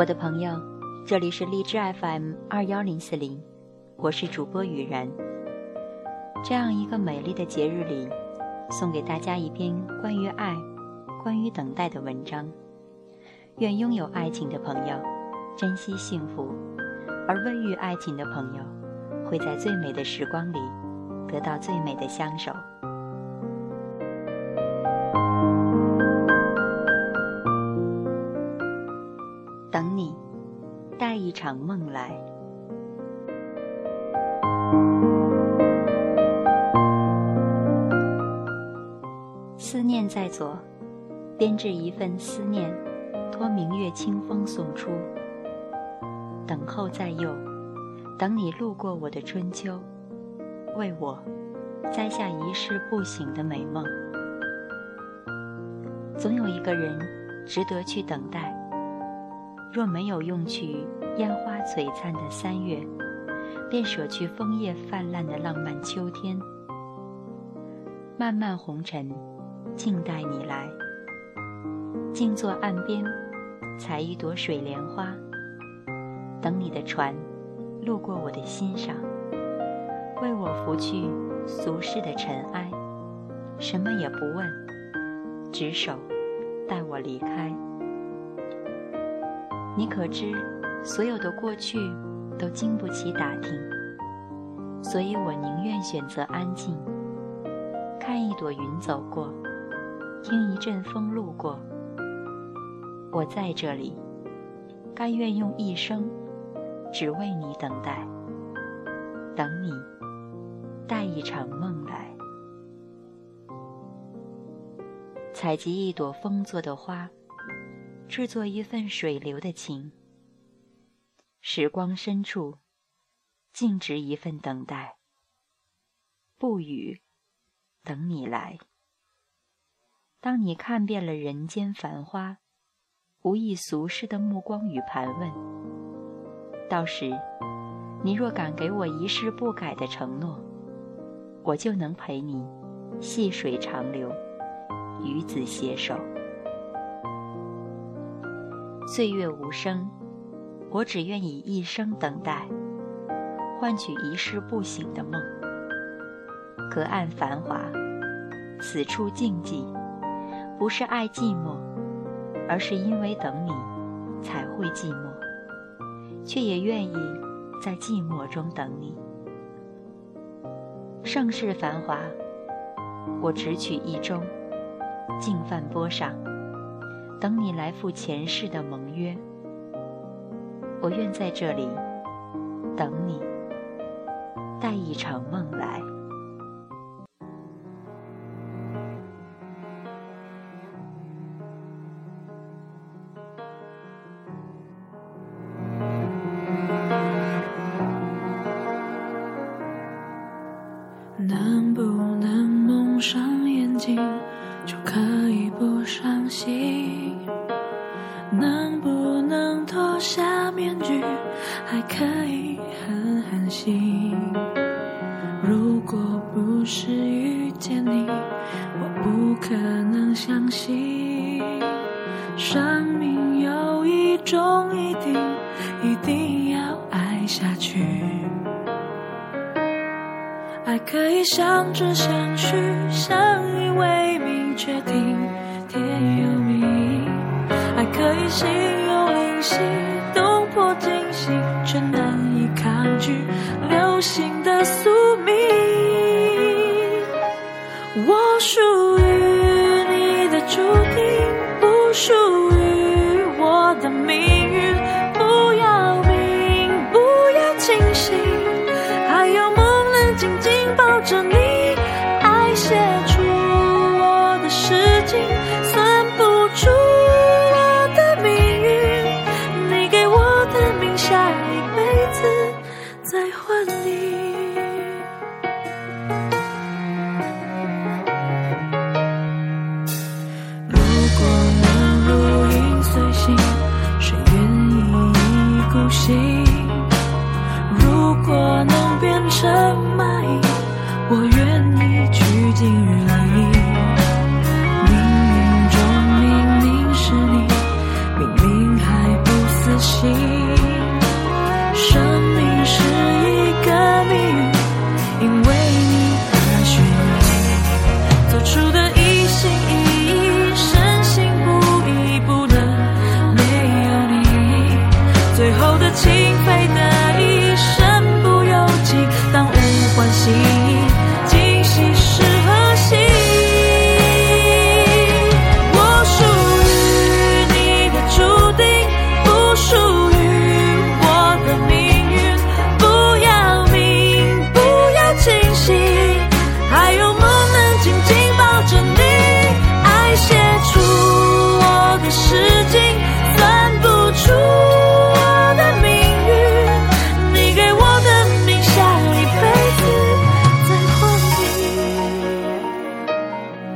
我的朋友，这里是荔枝 FM 二幺零四零，我是主播雨然。这样一个美丽的节日里，送给大家一篇关于爱、关于等待的文章。愿拥有爱情的朋友珍惜幸福，而未遇爱情的朋友会在最美的时光里得到最美的相守。带一场梦来。思念在左，编织一份思念，托明月清风送出。等候在右，等你路过我的春秋，为我摘下一世不醒的美梦。总有一个人值得去等待。若没有用去烟花璀璨的三月，便舍去枫叶泛滥的浪漫秋天。漫漫红尘，静待你来。静坐岸边，采一朵水莲花，等你的船路过我的心上，为我拂去俗世的尘埃，什么也不问，执手带我离开。你可知，所有的过去都经不起打听，所以我宁愿选择安静，看一朵云走过，听一阵风路过。我在这里，甘愿用一生，只为你等待，等你带一场梦来，采集一朵风做的花。制作一份水流的情，时光深处，静植一份等待。不语，等你来。当你看遍了人间繁花，无意俗世的目光与盘问。到时，你若敢给我一世不改的承诺，我就能陪你细水长流，与子携手。岁月无声，我只愿以一生等待，换取一世不醒的梦。隔岸繁华，此处静寂，不是爱寂寞，而是因为等你才会寂寞，却也愿意在寂寞中等你。盛世繁华，我只取一盅，静饭桌上。等你来赴前世的盟约，我愿在这里等你，带一场梦来。我不可能相信，生命有一种一定，一定要爱下去。爱可以相知相许，相依为命，确定天有命。爱可以心有灵犀，动魄惊心，却难以抗拒流星属于我的命运。不要命，不要清醒，还有梦能紧紧抱着你，爱写出我的诗经。